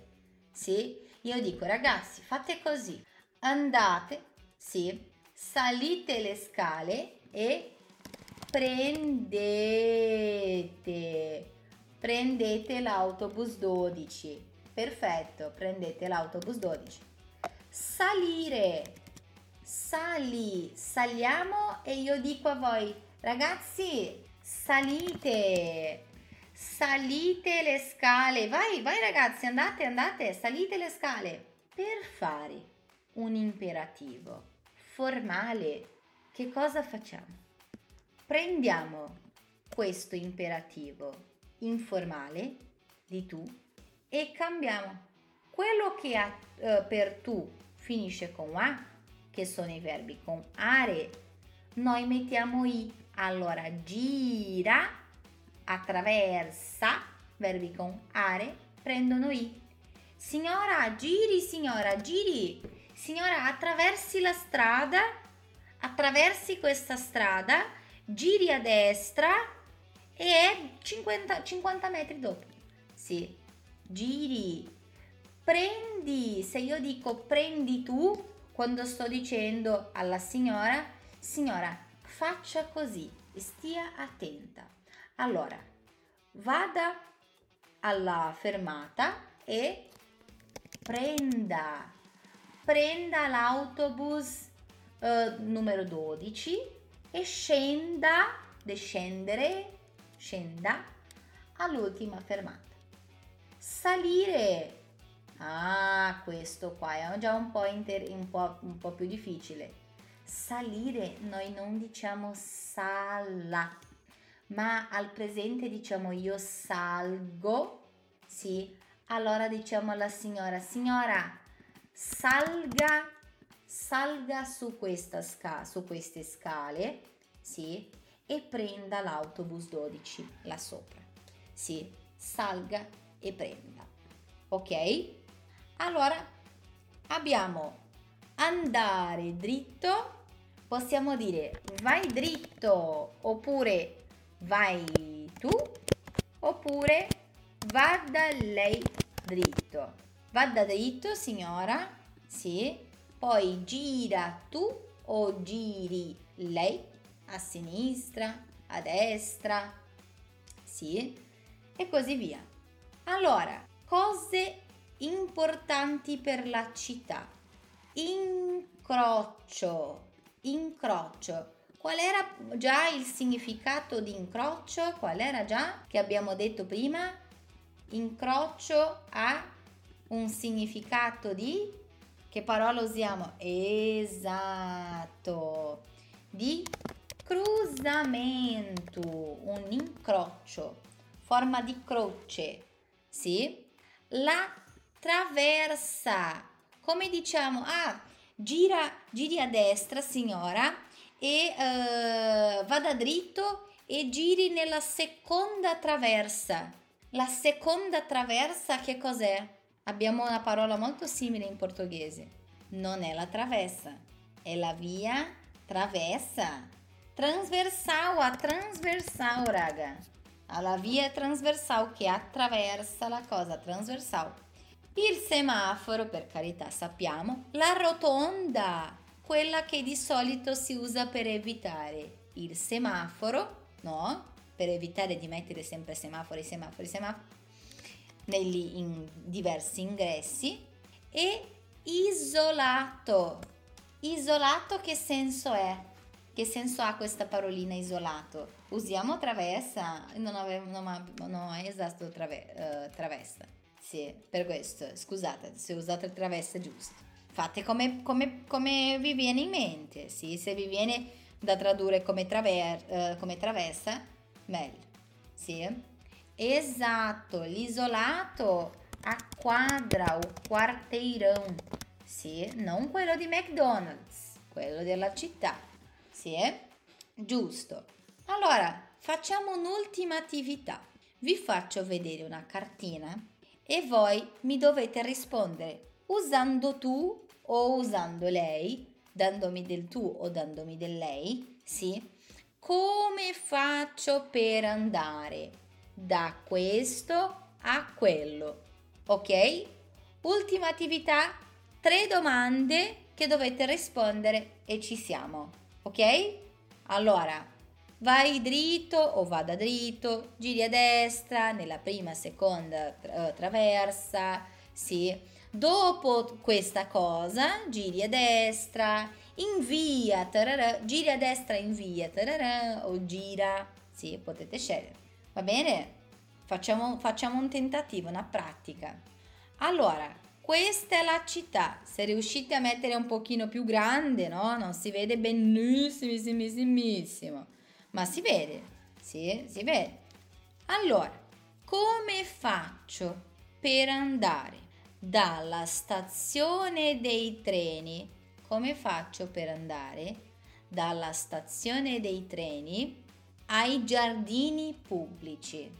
Sì? Io dico, ragazzi, fate così. Andate, sì, salite le scale e prendete prendete l'autobus 12. Perfetto, prendete l'autobus 12. Salire sali, saliamo e io dico a voi, ragazzi, salite, salite le scale, vai, vai ragazzi, andate, andate, salite le scale. Per fare un imperativo formale, che cosa facciamo? Prendiamo questo imperativo informale di tu e cambiamo quello che ha, uh, per tu finisce con a che sono i verbi con are, noi mettiamo i. Allora, gira, attraversa, verbi con are, prendono i. Signora, giri, signora, giri. Signora, attraversi la strada, attraversi questa strada, giri a destra e è 50, 50 metri dopo. Sì, giri. Prendi, se io dico prendi tu, quando sto dicendo alla signora, signora, faccia così, stia attenta. Allora, vada alla fermata e prenda, prenda l'autobus eh, numero 12 e scenda, descendere, scenda all'ultima fermata. salire. Ah, questo qua è già un po', inter- un po', un po più difficile. Salire noi non diciamo sala, ma al presente diciamo io salgo, sì, allora diciamo alla signora, signora, salga, salga su, sca- su queste scale, sì, e prenda l'autobus 12 là sopra, sì, salga e prenda, ok? Allora abbiamo andare dritto, possiamo dire vai dritto oppure vai tu oppure vada lei dritto. Vada dritto signora, sì, poi gira tu o giri lei a sinistra, a destra, sì, e così via. Allora, cose importanti per la città. Incrocio, incrocio. Qual era già il significato di incrocio? Qual era già che abbiamo detto prima? Incrocio ha un significato di che parola usiamo? Esatto. Di cruzamento, un incrocio, forma di croce, sì? La traversa. Come diciamo? Ah, gira, giri a destra, signora, e uh, vada dritto e giri nella seconda traversa. La seconda traversa che cos'è? Abbiamo una parola molto simile in portoghese. Non è la travessa, è la via travessa. Transversal, a transversal, raga. Alla via transversal che attraversa la cosa transversal. Il semaforo, per carità, sappiamo. La rotonda, quella che di solito si usa per evitare il semaforo, no? Per evitare di mettere sempre semafori, semafori, semafori negli in diversi ingressi e isolato. Isolato che senso è? Che senso ha questa parolina isolato? Usiamo travessa? Non avevo, non ho esatto trave, uh, travessa. Sì, per questo, scusate se usate travessa giusto. Fate come, come, come, vi viene in mente, sì, se vi viene da tradurre come, traver, uh, come travessa, meglio, sì. Esatto, l'isolato a quadra o quarteirão, sì, non quello di McDonald's, quello della città, sì, giusto. Allora, facciamo un'ultima attività. Vi faccio vedere una cartina e voi mi dovete rispondere usando tu o usando lei, dandomi del tu o dandomi del lei, sì. Come faccio per andare? Da questo a quello. Ok? Ultima attività, tre domande che dovete rispondere e ci siamo. Ok? Allora, vai dritto o vada dritto, giri a destra nella prima, seconda eh, traversa, sì. Dopo questa cosa, giri a destra, invia, tararà, giri a destra, invia, tararà, o gira, sì, potete scegliere. Va bene? Facciamo, facciamo un tentativo, una pratica. Allora, questa è la città. Se riuscite a mettere un pochino più grande, no? Non si vede benissimissimo, ma si vede. Sì, si vede. Allora, come faccio per andare dalla stazione dei treni? Come faccio per andare dalla stazione dei treni ai giardini pubblici.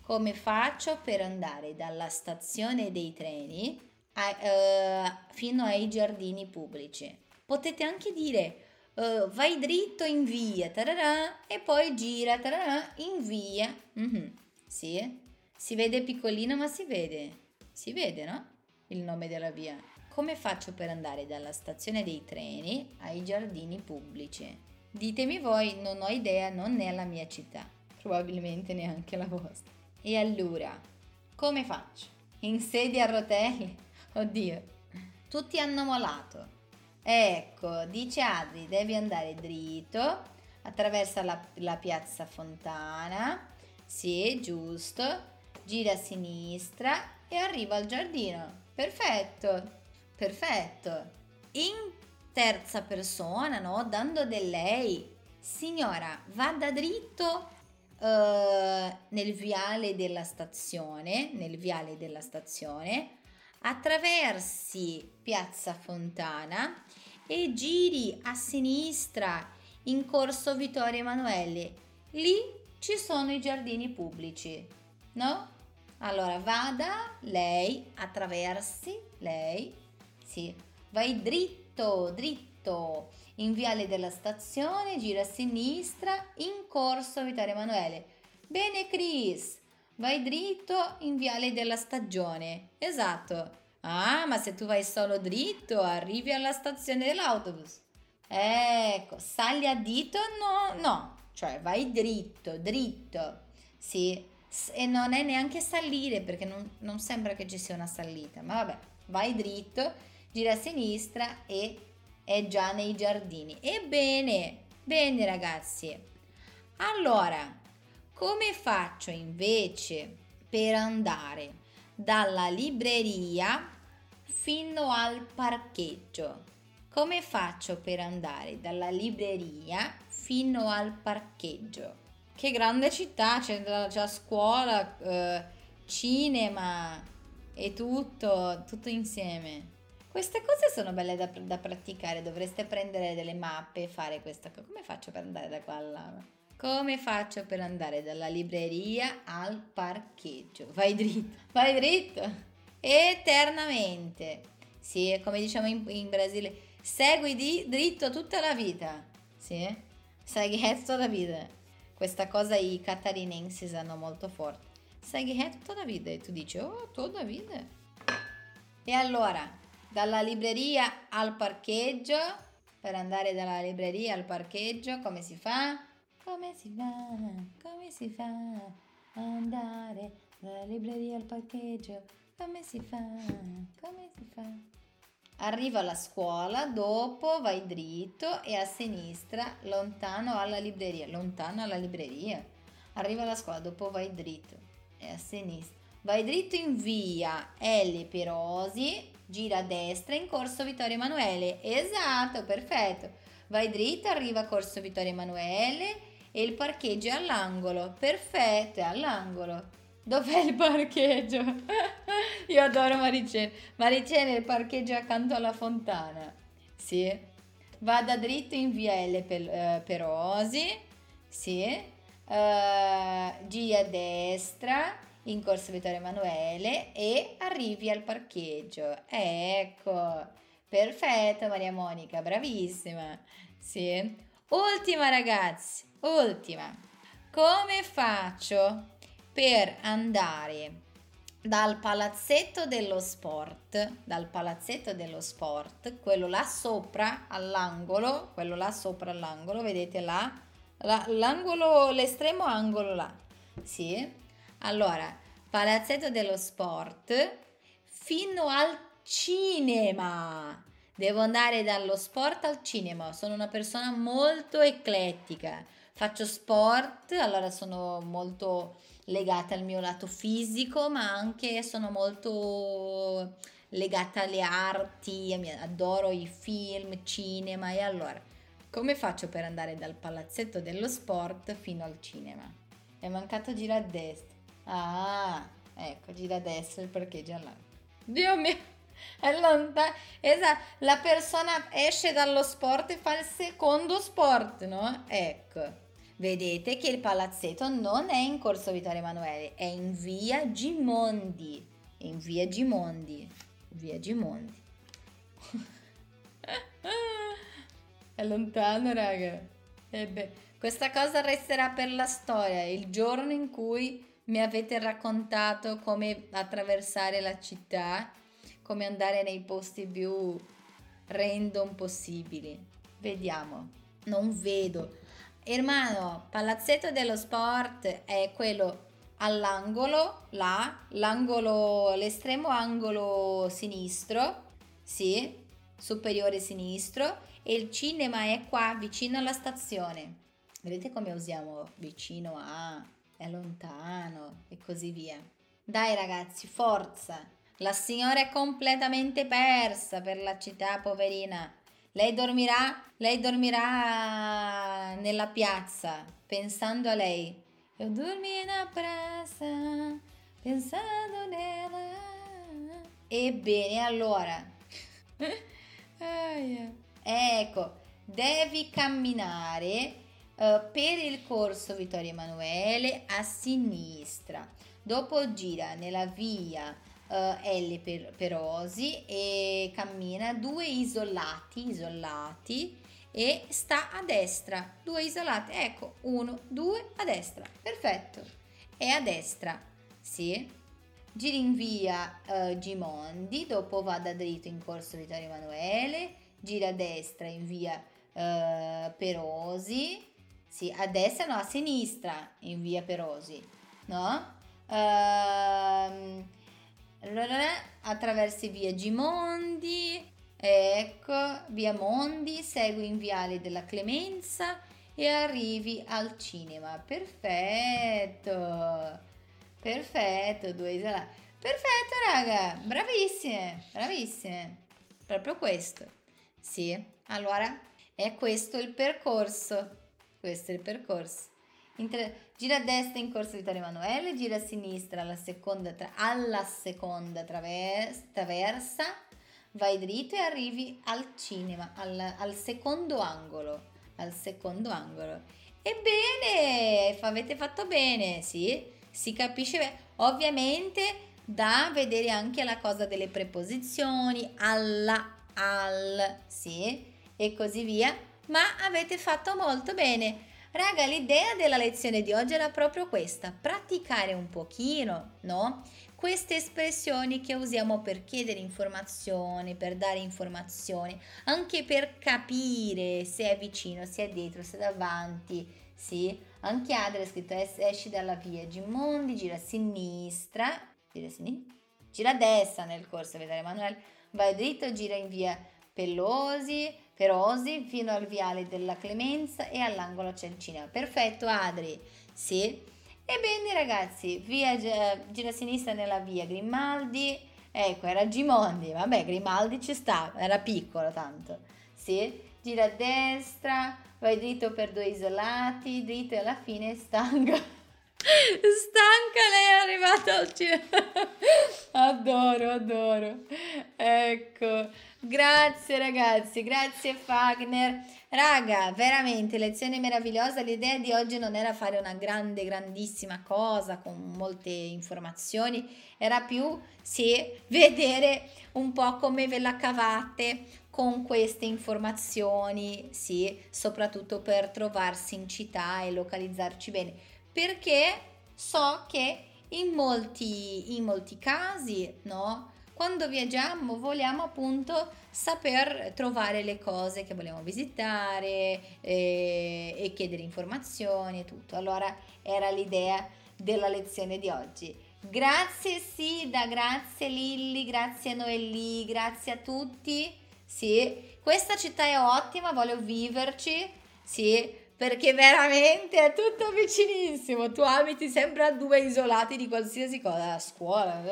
Come faccio per andare dalla stazione dei treni a, uh, fino ai giardini pubblici? Potete anche dire uh, vai dritto in via tararà, e poi gira tararà, in via. Mm-hmm. Sì, si vede piccolino ma si vede. Si vede, no? Il nome della via. Come faccio per andare dalla stazione dei treni ai giardini pubblici? Ditemi voi, non ho idea, non è la mia città, probabilmente neanche la vostra. E allora, come faccio? In sedia a rotelle? Oddio, tutti hanno molato. Ecco, dice Adri, devi andare dritto, attraversa la, la piazza Fontana, sì, giusto, gira a sinistra e arriva al giardino. Perfetto, perfetto. In terza persona, no? Dando del lei. Signora, vada dritto uh, nel viale della stazione, nel viale della stazione, attraversi Piazza Fontana e giri a sinistra in corso Vittorio Emanuele. Lì ci sono i giardini pubblici, no? Allora vada, lei, attraversi, lei, sì, vai dritto, dritto, in viale della stazione, gira a sinistra, in corso Vittorio Emanuele. Bene Chris, vai dritto in viale della stagione. Esatto. Ah, ma se tu vai solo dritto, arrivi alla stazione dell'autobus. Ecco, sali a dito? No, no, cioè vai dritto, dritto. Sì, e non è neanche salire perché non, non sembra che ci sia una salita, ma vabbè, vai dritto, gira a sinistra e è già nei giardini. Ebbene, bene ragazzi. Allora, come faccio invece per andare dalla libreria fino al parcheggio? Come faccio per andare dalla libreria fino al parcheggio? Che grande città, c'è la, scuola, eh, cinema e tutto, tutto insieme. Queste cose sono belle da, da, praticare, dovreste prendere delle mappe e fare questa cosa. Come faccio per andare da qua a là? Come faccio per andare dalla libreria al parcheggio? Vai dritto, vai dritto, eternamente. Sì, come diciamo in, in Brasile, segui di, dritto tutta la vita. Sì, segui retto tutta la vita. Questa cosa i catarinensi sanno molto forte. Segui retto tutta la vita e tu dici, oh, tutta la vita. E allora, dalla libreria al parcheggio, per andare dalla libreria al parcheggio, come si fa? Come si fa? Come si fa? Andare dalla libreria al parcheggio, come si fa? Come si fa? Arriva alla scuola, dopo vai dritto e a sinistra, lontano alla libreria. Lontano alla libreria. Arriva alla scuola, dopo vai dritto e a sinistra. Vai dritto in via L. Perosi, gira a destra in corso Vittorio Emanuele. Esatto, perfetto. Vai dritto, arriva a corso Vittorio Emanuele e il parcheggio è all'angolo. Perfetto, è all'angolo. Dov'è il parcheggio? Io adoro Maricene. Maricene, il parcheggio è accanto alla fontana. Sì. Vada dritto in via L. Eh, Perosi. Sì. Uh, giri a destra in corso Vittorio Emanuele e arrivi al parcheggio. Ecco, perfetto Maria Monica, bravissima. Sì. Ultima ragazzi, ultima. Come faccio per andare dal palazzetto dello sport, dal palazzetto dello sport, quello là sopra all'angolo, quello là sopra all'angolo, vedete là, l'angolo, l'estremo angolo là, sì, allora, Palazzetto dello Sport fino al cinema. Devo andare dallo sport al cinema. Sono una persona molto eclettica. Faccio sport, allora sono molto legata al mio lato fisico, ma anche sono molto legata alle arti, adoro i film, cinema e allora come faccio per andare dal palazzetto dello sport fino al cinema? È mancato girare a destra. Ah, ecco, gira a destra il parcheggio là. Dio mio, è lontano. Esatto, la persona esce dallo sport e fa il secondo sport, no? Ecco. Vedete che il palazzetto non è in Corso Vittorio Emanuele, è in via Gimondi. In via Gimondi. Via Gimondi. è lontano, raga. E questa cosa resterà per la storia, il giorno in cui mi avete raccontato come attraversare la città, come andare nei posti più random possibili. Vediamo, non vedo. Hermano, Palazzetto dello Sport è quello all'angolo, là, l'angolo, l'estremo angolo sinistro, sì, superiore sinistro, e il cinema è qua vicino alla stazione. Vedete come usiamo vicino a è lontano e così via. Dai ragazzi, forza. La signora è completamente persa per la città, poverina. Lei dormirà, lei dormirà nella piazza, pensando a lei. Io dormi in piazza, pensando nella... Ebbene, allora... ecco, devi camminare uh, per il corso Vittorio Emanuele a sinistra. Dopo gira nella via uh, L per, Perosi e cammina due isolati, isolati e sta a destra. Due isolati, ecco, uno, due a destra. Perfetto. E a destra, sì. Giri in via uh, Gimondi, dopo vada dritto in corso Vittorio Emanuele, gira a destra in via Perosi, sì, a destra no, a sinistra in via Perosi, no? Uh, attraversi via Gimondi, ecco, via Mondi, segui in viale della Clemenza e arrivi al cinema. Perfetto, perfetto, due isolati. Perfetto, raga, bravissime, bravissime. Proprio questo. Sì, allora è questo il percorso. Questo è il percorso. Inter- gira a destra in corso Vittorio Emanuele, gira a sinistra alla seconda, tra- alla seconda travers- traversa, vai dritto e arrivi al cinema, al, al secondo angolo. Al secondo angolo. Ebbene, avete fatto bene, sì, si capisce bene. Ovviamente da vedere anche la cosa delle preposizioni, alla, al, sì, e così via, ma avete fatto molto bene. Raga, l'idea della lezione di oggi era proprio questa, praticare un pochino, no? Queste espressioni che usiamo per chiedere informazioni, per dare informazioni, anche per capire se è vicino, se è dietro, se è davanti, sì? Anche Adria ha scritto esci dalla via Gimondi, gira a sinistra, gira a sinistra, gira a destra nel corso, vedere Emanuele, vai dritto, gira in via Pelosi, Perosi fino al viale della Clemenza e all'angolo cinema. Perfetto, Adri. Sì. Ebbene ragazzi, via gira a sinistra nella via Grimaldi. Ecco, era Gimondi. Vabbè, Grimaldi ci sta, era piccolo tanto. Sì. Gira a destra, vai dritto per due isolati, dritto e alla fine stanca. Stanca lei è arrivata al cinema. adoro, adoro. Ecco. Grazie ragazzi, grazie Fagner. Raga, veramente lezione meravigliosa. L'idea di oggi non era fare una grande, grandissima cosa con molte informazioni, era più sì, vedere un po' come ve la cavate con queste informazioni, sì, soprattutto per trovarsi in città e localizzarci bene. Perché so che in molti, in molti casi, no? quando viaggiamo vogliamo appunto saper trovare le cose che vogliamo visitare e, e chiedere informazioni e tutto. Allora era l'idea della lezione di oggi. Grazie Sida, grazie Lilli, grazie Noelli, grazie a tutti. Sì, questa città è ottima, voglio viverci. Sì, perché veramente è tutto vicinissimo. Tu abiti sempre a due isolati di qualsiasi cosa, a scuola.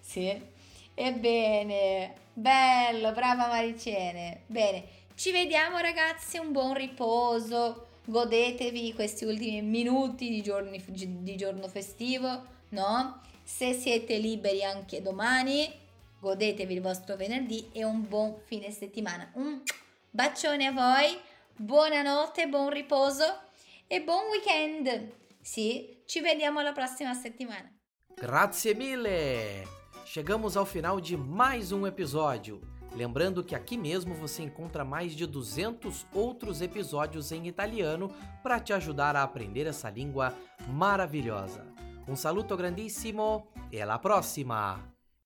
Sì. Ebbene, bello, brava Maricene. Bene, ci vediamo ragazzi, un buon riposo, godetevi questi ultimi minuti di, giorni, di giorno festivo, no? Se siete liberi anche domani, godetevi il vostro venerdì e un buon fine settimana. Un bacione a voi, buonanotte, buon riposo e buon weekend. Sì, ci vediamo la prossima settimana. Grazie mille! Chegamos ao final de mais um episódio. Lembrando que aqui mesmo você encontra mais de 200 outros episódios em italiano para te ajudar a aprender essa língua maravilhosa. Um saluto grandissimo e alla prossima!